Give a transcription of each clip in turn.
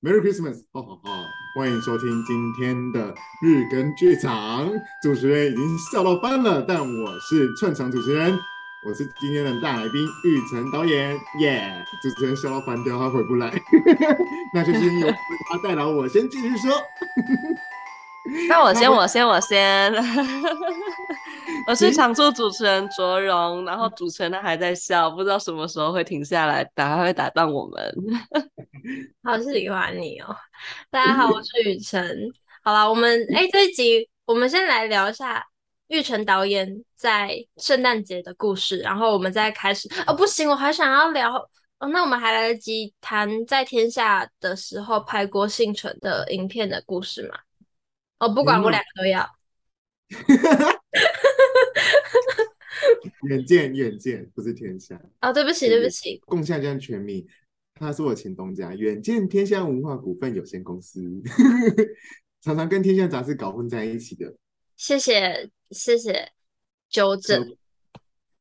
Merry Christmas！好好好，欢迎收听今天的日更剧场。主持人已经笑到翻了，但我是串场主持人，我是今天的大来宾玉成导演。耶、yeah!！主持人笑到翻掉，他回不来，那就先由他代劳，我先继续说。那我先，我先，我先。我是常驻主持人卓荣，然后主持人他还在笑，不知道什么时候会停下来，打还会打断我们。好喜欢你哦！大家好，我 是雨辰。好了，我们哎、欸，这一集我们先来聊一下玉成导演在圣诞节的故事，然后我们再开始。哦，不行，我还想要聊哦。那我们还来得及谈在天下的时候拍过幸存的影片的故事吗？哦，不管我两个都要。远见，远见，不是天下。哦，对不起，对不起。共下江全名，他是我前东家，远见天下文化股份有限公司，常常跟天下杂志搞混在一起的。谢谢，谢谢纠正。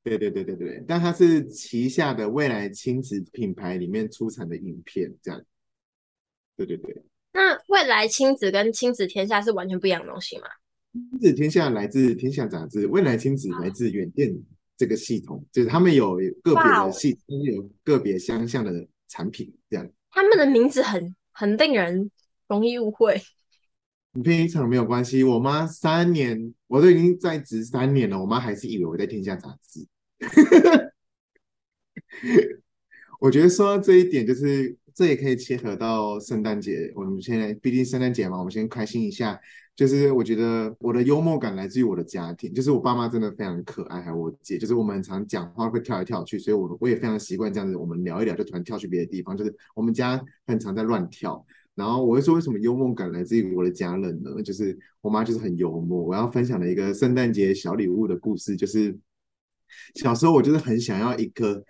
对对对对对，但他是旗下的未来亲子品牌里面出产的影片，这样。对对对。那未来亲子跟亲子天下是完全不一样的东西吗？亲子天下来自天下杂志，未来亲子来自远见这个系统，就是他们有个别的系统，有个别相像的产品，这样。他们的名字很很令人容易误会。非常没有关系，我妈三年，我都已经在职三年了，我妈还是以为我在天下杂志。我觉得说到这一点，就是这也可以切合到圣诞节。我们现在毕竟圣诞节嘛，我们先开心一下。就是我觉得我的幽默感来自于我的家庭，就是我爸妈真的非常可爱，还有我姐，就是我们常讲话会跳来跳去，所以我我也非常习惯这样子。我们聊一聊就突然跳去别的地方，就是我们家很常在乱跳。然后我会说，为什么幽默感来自于我的家人呢？就是我妈就是很幽默。我要分享的一个圣诞节小礼物的故事，就是小时候我就是很想要一个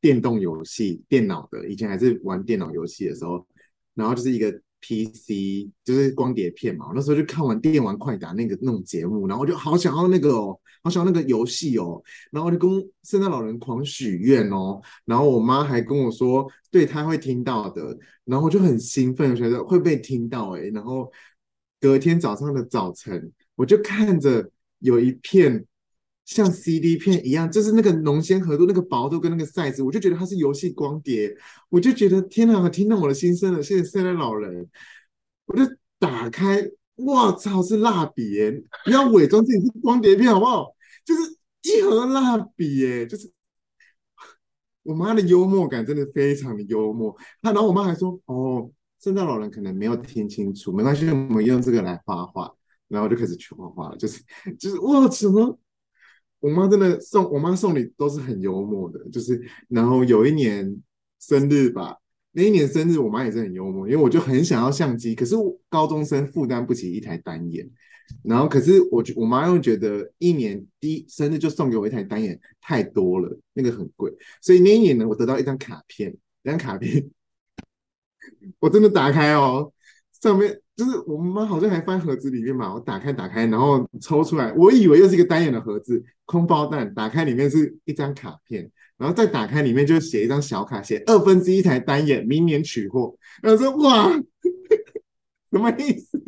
电动游戏，电脑的，以前还是玩电脑游戏的时候，然后就是一个。PC 就是光碟片嘛，我那时候就看完《电玩快打》那个那种节目，然后就好想要那个哦，好想要那个游戏哦，然后就跟圣诞老人狂许愿哦，然后我妈还跟我说，对，她会听到的，然后我就很兴奋，我觉得会被听到哎，然后隔天早上的早晨，我就看着有一片。像 CD 片一样，就是那个浓纤合度、那个薄度跟那个 size，我就觉得它是游戏光碟，我就觉得天哪，听到我的心声了。谢谢圣诞老人，我就打开，哇操，是蜡笔耶！不要伪装自己是光碟片好不好？就是一盒蜡笔耶，就是 我妈的幽默感真的非常的幽默。她然后我妈还说，哦，圣诞老人可能没有听清楚，没关系，我们用这个来画画。然后我就开始去画画了，就是就是哇，什么？我妈真的送我妈送礼都是很幽默的，就是然后有一年生日吧，那一年生日我妈也是很幽默，因为我就很想要相机，可是高中生负担不起一台单眼，然后可是我我妈又觉得一年第一生日就送给我一台单眼太多了，那个很贵，所以那一年呢，我得到一张卡片，那张卡片 我真的打开哦，上面。就是我妈好像还放盒子里面嘛，我打开打开，然后抽出来，我以为又是一个单眼的盒子，空包蛋，打开里面是一张卡片，然后再打开里面就写一张小卡，写二分之一台单眼，明年取货。然后说哇，什么意思？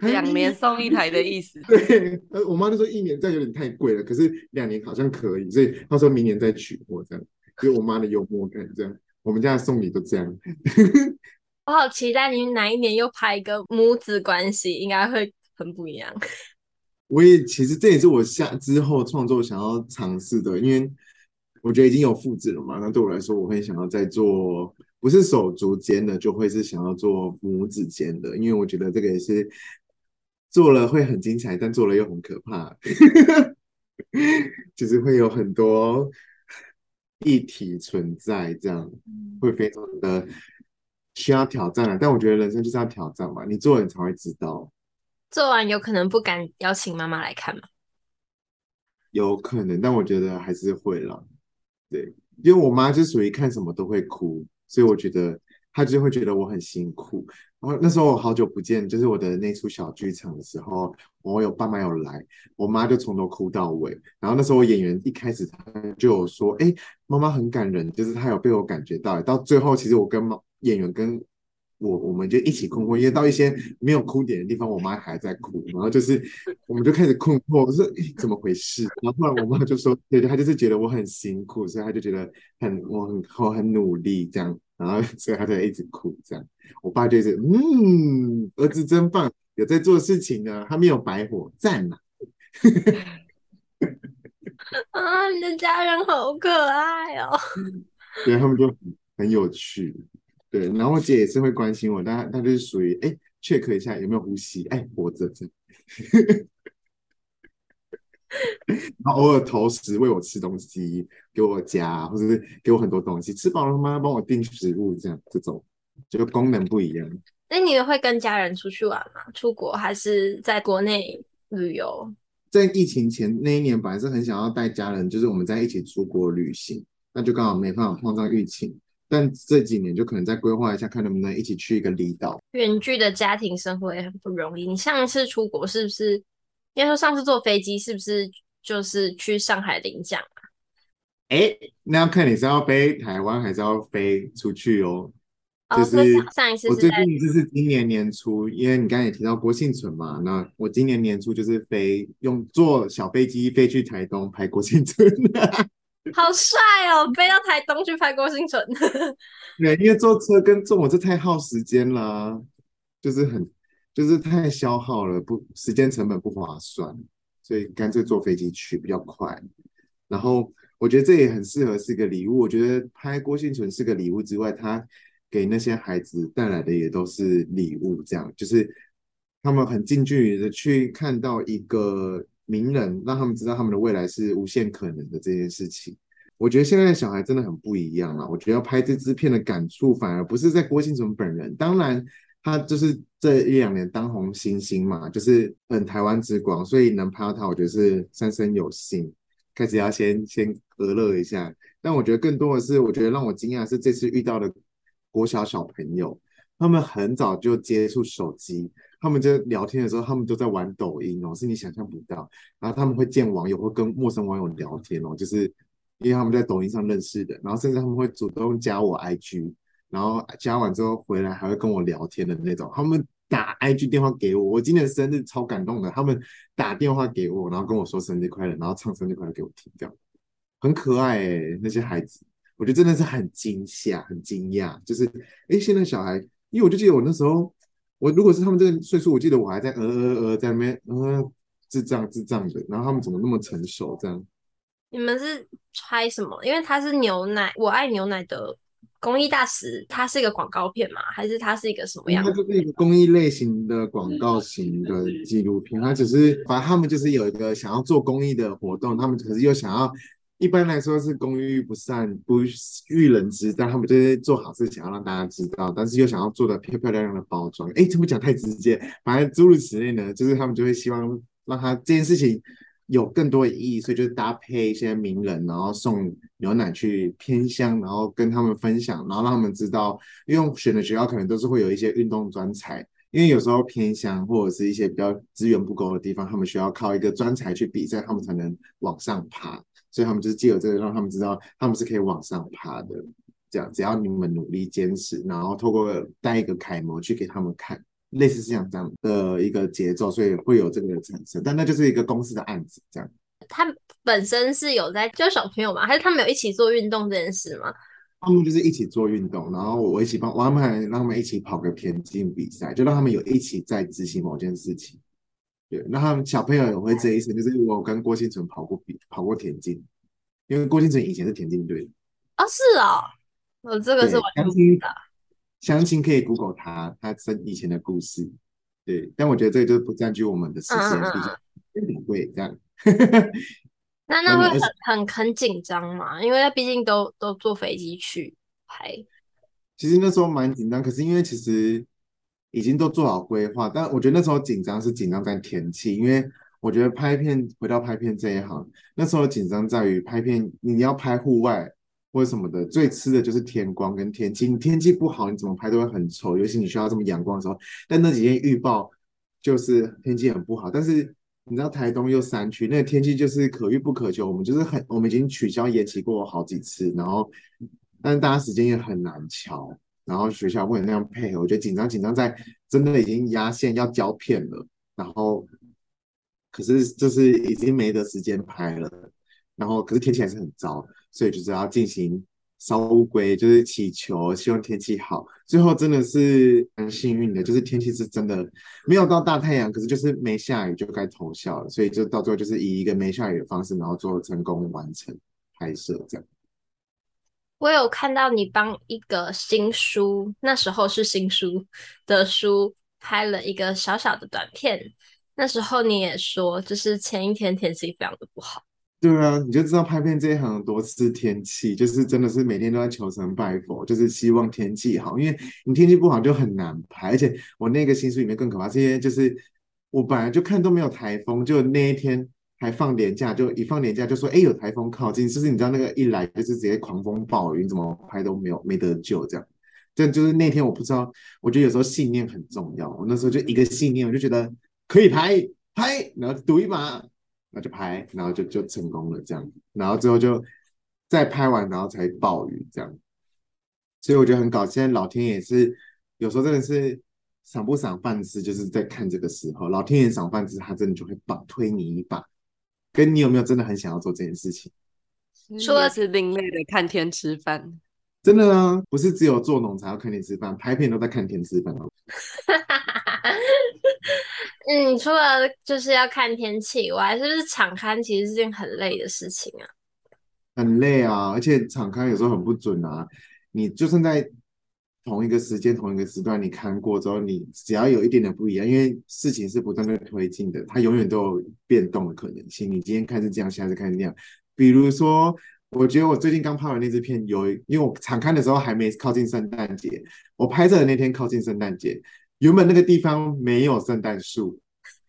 两年送一台的意思？对，我妈就说一年这样有点太贵了，可是两年好像可以，所以她说明年再取货这样。就我妈的幽默感这样，我们家的送礼都这样。我好期待你哪一年又拍一个母子关系，应该会很不一样。我也其实这也是我下之后创作想要尝试的，因为我觉得已经有复制了嘛。那对我来说，我会想要再做，不是手足间的，就会是想要做母子间的，因为我觉得这个也是做了会很精彩，但做了又很可怕，就是会有很多议题存在，这样会非常的。需要挑战了，但我觉得人生就是要挑战嘛。你做了你才会知道。做完有可能不敢邀请妈妈来看吗？有可能，但我觉得还是会啦。对，因为我妈就属于看什么都会哭，所以我觉得他就会觉得我很辛苦。然后那时候我好久不见，就是我的那出小剧场的时候，我有爸妈有来，我妈就从头哭到尾。然后那时候我演员一开始他就有说：“哎，妈妈很感人，就是她有被我感觉到。”到最后，其实我跟演员跟我，我们就一起困惑，因为到一些没有哭点的地方，我妈还在哭，然后就是我们就开始困惑，我说怎么回事？然后后来我妈就说，对，她就是觉得我很辛苦，所以她就觉得很我很我很努力这样，然后所以她就一直哭这样。我爸就是嗯，儿子真棒，有在做事情呢，他没有白活，赞呐。啊，你的家人好可爱哦！对，他们就很有趣，对。然后我姐也是会关心我，但她她就是属于哎，check 一下有没有呼吸，哎，活着这样。然后偶尔投食喂我吃东西，给我夹，或者是给我很多东西，吃饱了吗？帮我订食物，这样这种，就功能不一样。那你会跟家人出去玩吗？出国还是在国内旅游？在疫情前那一年，本来是很想要带家人，就是我们在一起出国旅行，那就刚好没办法碰上疫情。但这几年就可能再规划一下，看能不能一起去一个离岛。远距的家庭生活也很不容易。你上次出国是不是？应该说上次坐飞机是不是就是去上海领奖啊？哎，那要看你是要飞台湾还是要飞出去哦。就是上一次，我最近就是今年年初，因为你刚才也提到郭婞淳嘛，那我今年年初就是飞用坐小飞机飞去台东拍郭婞淳，好帅哦！飞到台东去拍郭婞淳，对，因为坐车跟坐火车太耗时间了，就是很就是太消耗了，不时间成本不划算，所以干脆坐飞机去比较快。然后我觉得这也很适合是个礼物，我觉得拍郭婞淳是个礼物之外，他。给那些孩子带来的也都是礼物，这样就是他们很近距离的去看到一个名人，让他们知道他们的未来是无限可能的这件事情。我觉得现在的小孩真的很不一样了。我觉得要拍这支片的感触，反而不是在郭婞淳本人，当然他就是这一两年当红新星嘛，就是本台湾之光，所以能拍到他，我觉得是三生有幸。开始要先先娱乐一下，但我觉得更多的是，我觉得让我惊讶是这次遇到的。国小小朋友，他们很早就接触手机，他们就聊天的时候，他们都在玩抖音哦，是你想象不到。然后他们会见网友，会跟陌生网友聊天哦，就是因为他们在抖音上认识的。然后甚至他们会主动加我 IG，然后加完之后回来还会跟我聊天的那种。他们打 IG 电话给我，我今年生日超感动的，他们打电话给我，然后跟我说生日快乐，然后唱生日快乐给我听，这样很可爱诶，那些孩子。我觉得真的是很惊吓，很惊讶，就是哎，现在小孩，因为我就记得我那时候，我如果是他们这个岁数，我记得我还在呃呃呃在那边呃智障智障的，然后他们怎么那么成熟这样？你们是拍什么？因为它是牛奶，我爱牛奶的公益大使，它是一个广告片吗？还是它是一个什么样？它就是一个公益类型的广告型的纪录片，它只是反正他们就是有一个想要做公益的活动，他们可是又想要。一般来说是公益不善不欲人知，但他们就是做好事，想要让大家知道，但是又想要做的漂漂亮亮的包装。哎，这么讲太直接，反正诸如此类呢，就是他们就会希望让他这件事情有更多的意义，所以就是搭配一些名人，然后送牛奶去偏乡，然后跟他们分享，然后让他们知道，因为选的学校可能都是会有一些运动专才，因为有时候偏乡或者是一些比较资源不够的地方，他们需要靠一个专才去比赛，他们才能往上爬。所以他们就是借由这个，让他们知道他们是可以往上爬的。这样，只要你们努力坚持，然后透过带一个楷模去给他们看，类似像这样的一个节奏，所以会有这个产生。但那就是一个公司的案子，这样。他本身是有在教小朋友吗？还是他们有一起做运动这件事吗？他们就是一起做运动，然后我一起帮，我安排让他们一起跑个田径比赛，就让他们有一起在执行某件事情。对，那他们小朋友也会这一生，就是我跟郭婞淳跑过比跑过田径，因为郭婞淳以前是田径队的。哦，是哦，我这个是我详情的，相亲可以 Google 他他生以前的故事。对，但我觉得这个就不占据我们的时间，比较宝贵这样。那那会很很很紧张嘛？因为他毕竟都都坐飞机去拍。其实那时候蛮紧张，可是因为其实。已经都做好规划，但我觉得那时候紧张是紧张在天气，因为我觉得拍片回到拍片这一行，那时候紧张在于拍片你要拍户外或者什么的，最吃的就是天光跟天气。你天气不好，你怎么拍都会很丑，尤其你需要这么阳光的时候。但那几天预报就是天气很不好，但是你知道台东又山区，那个天气就是可遇不可求。我们就是很，我们已经取消延期过好几次，然后但是大家时间也很难乔。然后学校为了那样配合，我觉得紧张紧张在真的已经压线要胶片了，然后可是就是已经没得时间拍了，然后可是天气还是很糟，所以就是要进行烧乌龟，就是祈求希望天气好。最后真的是很幸运的，就是天气是真的没有到大太阳，可是就是没下雨就该偷笑了，所以就到最后就是以一个没下雨的方式，然后最后成功完成拍摄这样。我有看到你帮一个新书，那时候是新书的书，拍了一个小小的短片。那时候你也说，就是前一天天气非常的不好。对啊，你就知道拍片这一行多次天气，就是真的是每天都在求神拜佛，就是希望天气好，因为你天气不好就很难拍。而且我那个新书里面更可怕，这些就是我本来就看都没有台风，就那一天。还放年假，就一放年假就说，哎，有台风靠近，就是你知道那个一来就是直接狂风暴雨，你怎么拍都没有没得救这样。但就是那天我不知道，我觉得有时候信念很重要。我那时候就一个信念，我就觉得可以拍拍，然后赌一把，那就拍，然后就就成功了这样。然后最后就再拍完，然后才暴雨这样。所以我觉得很搞，现在老天爷是有时候真的是赏不赏饭吃，就是在看这个时候，老天爷赏饭吃，他真的就会帮推你一把。跟你有没有真的很想要做这件事情？说的是另类的看天吃饭，真的啊，不是只有做农才要看天吃饭，拍片都在看天吃饭哦。嗯，除了就是要看天气以外，是不是敞刊其实是件很累的事情啊？很累啊，而且敞刊有时候很不准啊。你就算在。同一个时间、同一个时段，你看过之后，你只要有一点点不一样，因为事情是不断的推进的，它永远都有变动的可能性。你今天看是这样，下次看是那样。比如说，我觉得我最近刚拍完那支片，有因为我常看的时候还没靠近圣诞节，我拍摄的那天靠近圣诞节，原本那个地方没有圣诞树，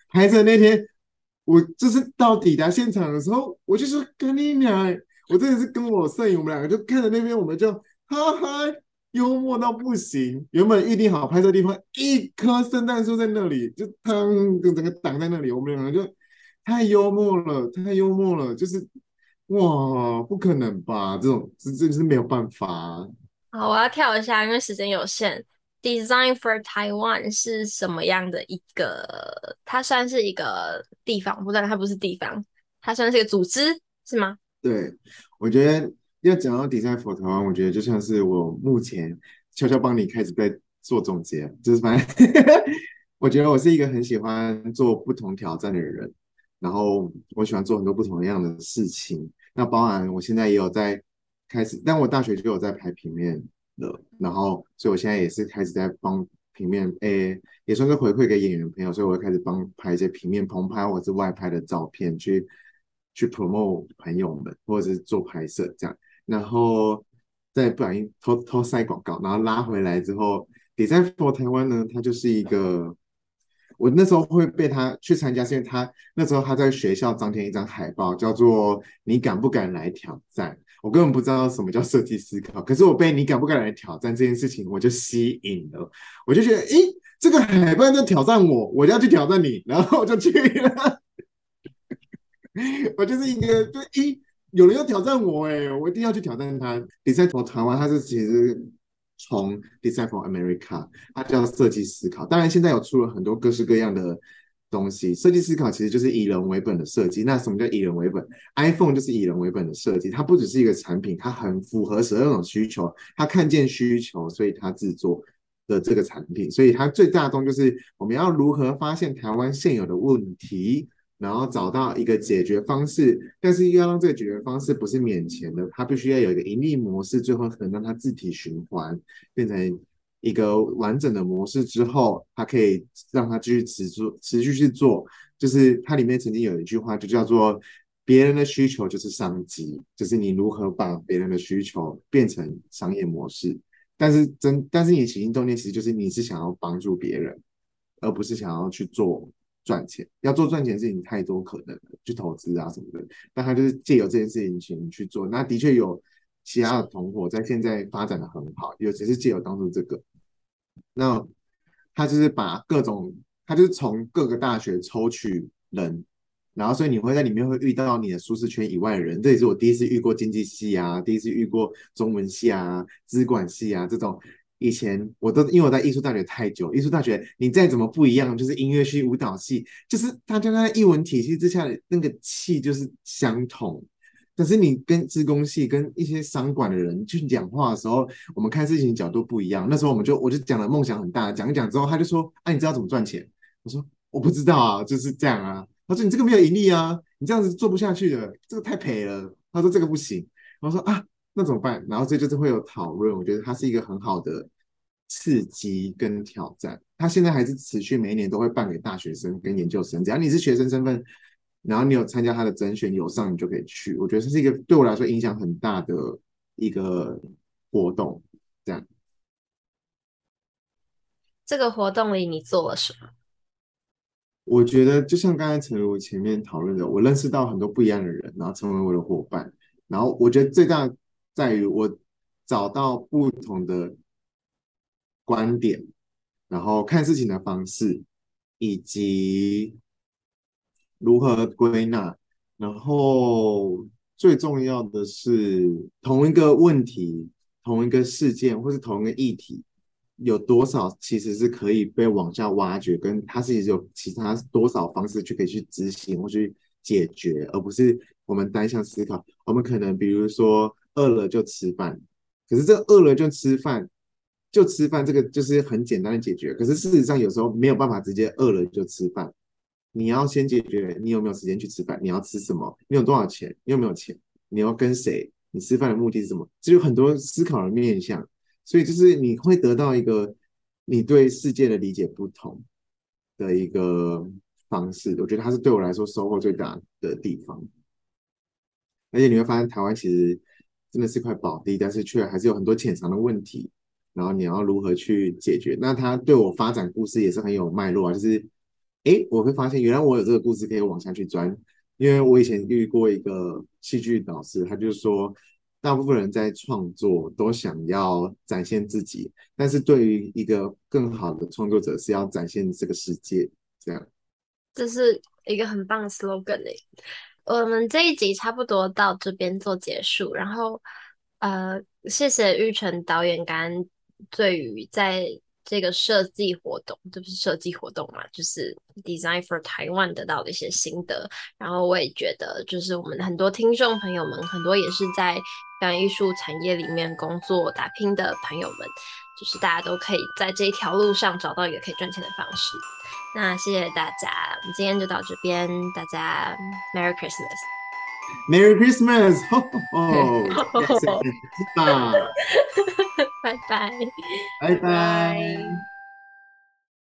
拍摄那天我就是到抵达现场的时候，我就是跟你俩，我真的是跟我摄影，我们两个就看着那边，我们就哈哈。幽默到不行，原本预定好拍摄地方，一棵圣诞树在那里，就当就整个挡在那里，我们两个就太幽默了，太幽默了，就是哇，不可能吧？这种这这是没有办法啊。好，我要跳一下，因为时间有限。Design for Taiwan 是什么样的一个？它算是一个地方，不但它不是地方，它算是一个组织，是吗？对，我觉得。要讲到 Design for Taiwan，我觉得就像是我目前悄悄帮你开始在做总结，就是反正 我觉得我是一个很喜欢做不同挑战的人，然后我喜欢做很多不同样的事情。那包含我现在也有在开始，但我大学就有在拍平面了，然后所以我现在也是开始在帮平面，诶，也算是回馈给演员朋友，所以我会开始帮拍一些平面棚拍或者是外拍的照片，去去 promote 朋友们或者是做拍摄这样。然后再不小心偷偷塞广告，然后拉回来之后，Design for 台湾呢，它就是一个，我那时候会被他去参加，是因为他那时候他在学校张贴一张海报，叫做“你敢不敢来挑战”。我根本不知道什么叫设计思考，可是我被“你敢不敢来挑战”这件事情我就吸引了，我就觉得，咦，这个海报在挑战我，我就要去挑战你，然后我就去了。我就是一个，就一。有人要挑战我哎、我一定要去挑战他。Design for Taiwan，它是其实从 Design for America，它叫设计思考。当然，现在有出了很多各式各样的东西。设计思考其实就是以人为本的设计。那什么叫以人为本？iPhone 就是以人为本的设计。它不只是一个产品，它很符合十二种需求。它看见需求，所以它制作的这个产品。所以它最大宗就是我们要如何发现台湾现有的问题。然后找到一个解决方式，但是要让这个解决方式不是免钱的，它必须要有一个盈利模式，最后可能让它自体循环，变成一个完整的模式之后，它可以让它继续持续持续去做。就是它里面曾经有一句话，就叫做“别人的需求就是商机”，就是你如何把别人的需求变成商业模式。但是真，但是你起心动念其实就是你是想要帮助别人，而不是想要去做。赚钱要做赚钱的事情太多可能了，去投资啊什么的，但他就是借由这件事情去做。那的确有其他的同伙在现在发展的很好，尤其是借由当初这个。那他就是把各种，他就是从各个大学抽取人，然后所以你会在里面会遇到你的舒适圈以外的人。这也是我第一次遇过经济系啊，第一次遇过中文系啊、资管系啊这种。以前我都因为我在艺术大学太久，艺术大学你再怎么不一样，就是音乐系、舞蹈系，就是大家在艺文体系之下的那个气就是相同。可是你跟资工系、跟一些商管的人去讲话的时候，我们看事情角度不一样。那时候我们就我就讲了梦想很大，讲一讲之后，他就说：“啊，你知道怎么赚钱？”我说：“我不知道啊，就是这样啊。”他说：“你这个没有盈利啊，你这样子做不下去的，这个太赔了。”他说：“这个不行。”我说：“啊，那怎么办？”然后这就是会有讨论。我觉得它是一个很好的刺激跟挑战。它现在还是持续每一年都会办给大学生跟研究生，只要你是学生身份。然后你有参加他的甄选，有上你就可以去。我觉得这是一个对我来说影响很大的一个活动。这样，这个活动里你做了什么？我觉得就像刚才陈如前面讨论的，我认识到很多不一样的人，然后成为我的伙伴。然后我觉得最大在于我找到不同的观点，然后看事情的方式，以及。如何归纳？然后最重要的是，同一个问题、同一个事件，或是同一个议题，有多少其实是可以被往下挖掘，跟它是有其他多少方式去可以去执行或去解决，而不是我们单向思考。我们可能比如说饿了就吃饭，可是这饿了就吃饭，就吃饭这个就是很简单的解决。可是事实上有时候没有办法直接饿了就吃饭。你要先解决你有没有时间去吃饭，你要吃什么，你有多少钱，你有没有钱，你要跟谁，你吃饭的目的是什么？这有很多思考的面向，所以就是你会得到一个你对世界的理解不同的一个方式。我觉得它是对我来说收获最大的地方。而且你会发现台湾其实真的是块宝地，但是却还是有很多潜藏的问题，然后你要如何去解决？那它对我发展故事也是很有脉络啊，就是。诶，我会发现原来我有这个故事可以往下去钻，因为我以前遇过一个戏剧导师，他就说，大部分人在创作都想要展现自己，但是对于一个更好的创作者是要展现这个世界，这样。这是一个很棒的 slogan 诶。我们这一集差不多到这边做结束，然后呃，谢谢玉成导演刚刚对于在。这个设计活动，这不是设计活动嘛？就是 Design for Taiwan 得到的一些心得。然后我也觉得，就是我们很多听众朋友们，很多也是在表演艺术产业里面工作打拼的朋友们，就是大家都可以在这一条路上找到一个可以赚钱的方式。那谢谢大家，我们今天就到这边，大家 Merry Christmas，Merry Christmas，哦，拜拜。拜拜。拜拜。